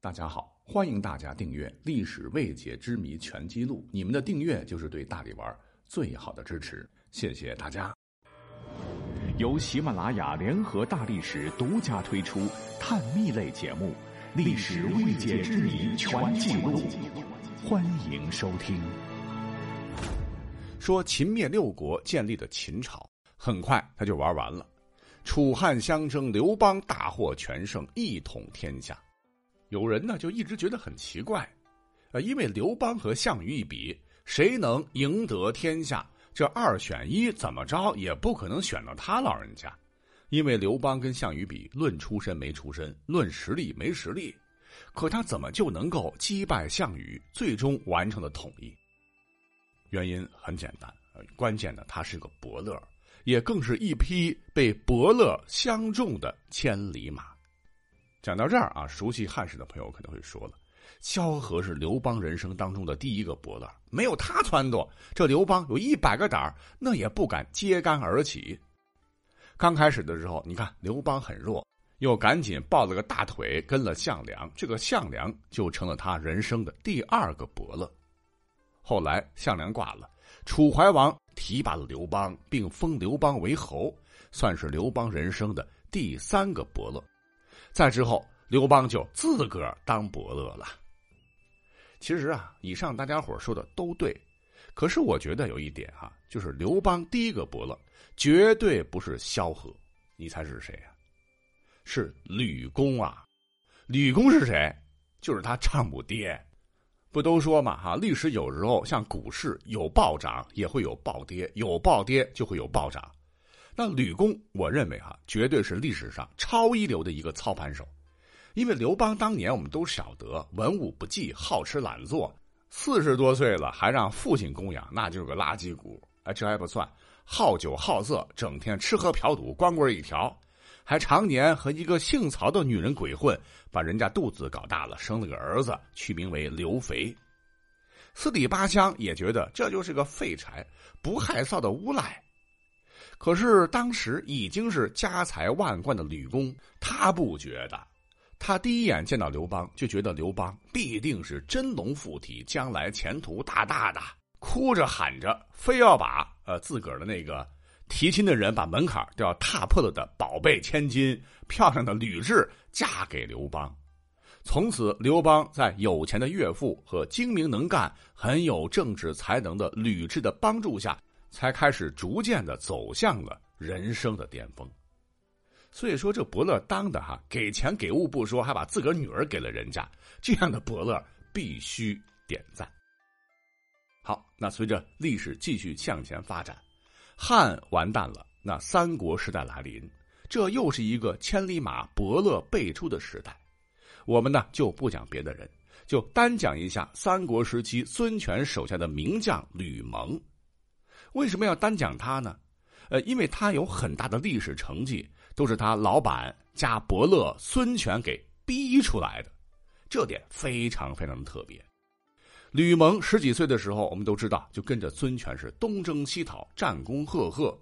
大家好，欢迎大家订阅《历史未解之谜全记录》，你们的订阅就是对大力丸最好的支持，谢谢大家。由喜马拉雅联合大历史独家推出探秘类节目《历史未解之谜全记录》，欢迎收听。说秦灭六国建立的秦朝，很快他就玩完了。楚汉相争，刘邦大获全胜，一统天下。有人呢就一直觉得很奇怪，呃，因为刘邦和项羽一比，谁能赢得天下？这二选一，怎么着也不可能选到他老人家。因为刘邦跟项羽比，论出身没出身，论实力没实力，可他怎么就能够击败项羽，最终完成了统一？原因很简单，关键呢，他是个伯乐，也更是一匹被伯乐相中的千里马。讲到这儿啊，熟悉汉史的朋友可能会说了：“萧何是刘邦人生当中的第一个伯乐，没有他撺掇，这刘邦有一百个胆儿，那也不敢揭竿而起。”刚开始的时候，你看刘邦很弱，又赶紧抱了个大腿跟了项梁，这个项梁就成了他人生的第二个伯乐。后来项梁挂了，楚怀王提拔了刘邦，并封刘邦为侯，算是刘邦人生的第三个伯乐。再之后，刘邦就自个儿当伯乐了。其实啊，以上大家伙说的都对，可是我觉得有一点哈，就是刘邦第一个伯乐绝对不是萧何，你猜是谁啊？是吕公啊！吕公是谁？就是他丈母爹。不都说嘛哈，历史有时候像股市，有暴涨也会有暴跌，有暴跌就会有暴涨。那吕公，我认为哈，绝对是历史上超一流的一个操盘手，因为刘邦当年我们都晓得文武不济，好吃懒做，四十多岁了还让父亲供养，那就是个垃圾股。哎，这还不算，好酒好色，整天吃喝嫖赌，光棍一条，还常年和一个姓曹的女人鬼混，把人家肚子搞大了，生了个儿子，取名为刘肥。四里八乡也觉得这就是个废柴，不害臊的无赖。可是当时已经是家财万贯的吕公，他不觉得。他第一眼见到刘邦，就觉得刘邦必定是真龙附体，将来前途大大的，哭着喊着，非要把呃自个儿的那个提亲的人把门槛都要踏破了的宝贝千金、漂亮的吕雉嫁给刘邦。从此，刘邦在有钱的岳父和精明能干、很有政治才能的吕雉的帮助下。才开始逐渐的走向了人生的巅峰，所以说这伯乐当的哈，给钱给物不说，还把自个儿女儿给了人家，这样的伯乐必须点赞。好，那随着历史继续向前发展，汉完蛋了，那三国时代来临，这又是一个千里马伯乐辈出的时代。我们呢就不讲别的人，就单讲一下三国时期孙权手下的名将吕蒙。为什么要单讲他呢？呃，因为他有很大的历史成绩，都是他老板加伯乐孙权给逼出来的，这点非常非常的特别。吕蒙十几岁的时候，我们都知道，就跟着孙权是东征西讨，战功赫赫。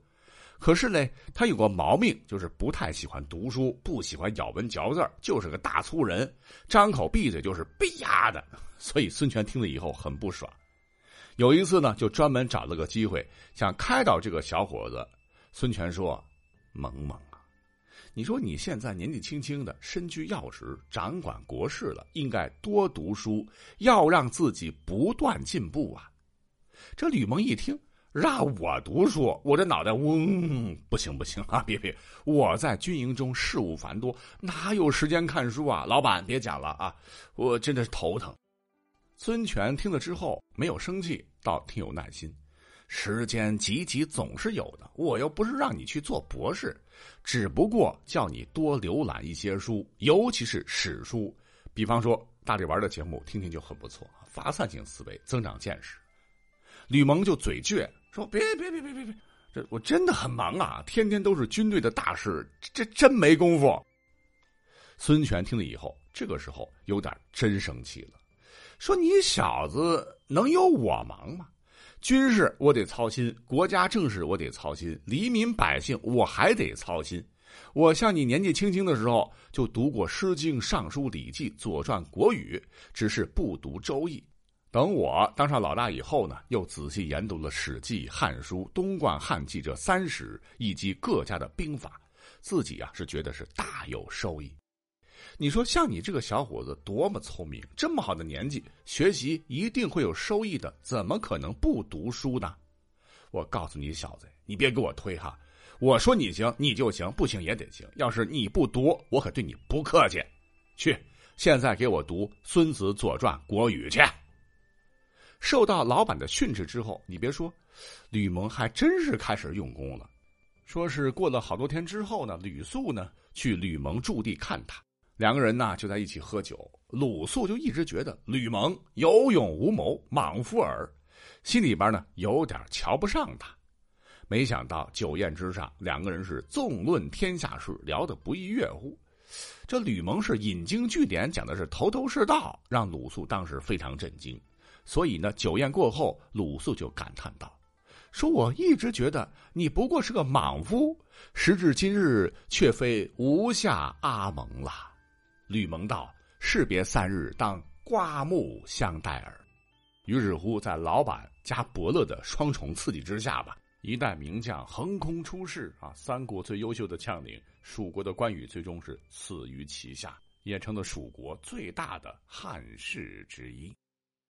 可是呢，他有个毛病，就是不太喜欢读书，不喜欢咬文嚼字就是个大粗人，张口闭嘴就是“逼呀”的。所以孙权听了以后很不爽。有一次呢，就专门找了个机会想开导这个小伙子。孙权说：“萌萌啊，你说你现在年纪轻轻的，身居要职，掌管国事了，应该多读书，要让自己不断进步啊。”这吕蒙一听，让我读书，我这脑袋嗡，不行不行啊！别别，我在军营中事务繁多，哪有时间看书啊？老板别讲了啊，我真的是头疼。孙权听了之后没有生气，倒挺有耐心。时间挤挤总是有的，我又不是让你去做博士，只不过叫你多浏览一些书，尤其是史书。比方说大力丸的节目，听听就很不错，发散性思维，增长见识。吕蒙就嘴倔说：“别别别别别别，这我真的很忙啊，天天都是军队的大事，这真没工夫。”孙权听了以后，这个时候有点真生气了。说你小子能有我忙吗？军事我得操心，国家政事我得操心，黎民百姓我还得操心。我像你年纪轻轻的时候就读过《诗经》《尚书》《礼记》《左传》《国语》，只是不读《周易》。等我当上老大以后呢，又仔细研读了《史记》《汉书》《东贯汉记》这三史以及各家的兵法，自己啊是觉得是大有收益。你说像你这个小伙子多么聪明，这么好的年纪，学习一定会有收益的，怎么可能不读书呢？我告诉你小子，你别给我推哈！我说你行，你就行；不行也得行。要是你不读，我可对你不客气。去，现在给我读《孙子左传》《国语》去。受到老板的训斥之后，你别说，吕蒙还真是开始用功了。说是过了好多天之后呢，吕肃呢去吕蒙驻地看他。两个人呢就在一起喝酒，鲁肃就一直觉得吕蒙有勇无谋，莽夫耳，心里边呢有点瞧不上他。没想到酒宴之上，两个人是纵论天下事，聊得不亦乐乎。这吕蒙是引经据典，讲的是头头是道，让鲁肃当时非常震惊。所以呢，酒宴过后，鲁肃就感叹道：“说我一直觉得你不过是个莽夫，时至今日却非无下阿蒙了。”吕蒙道：“士别三日，当刮目相待耳。”于是乎，在老板加伯乐的双重刺激之下吧，一代名将横空出世啊！三国最优秀的将领，蜀国的关羽最终是死于其下，也成了蜀国最大的汉室之一。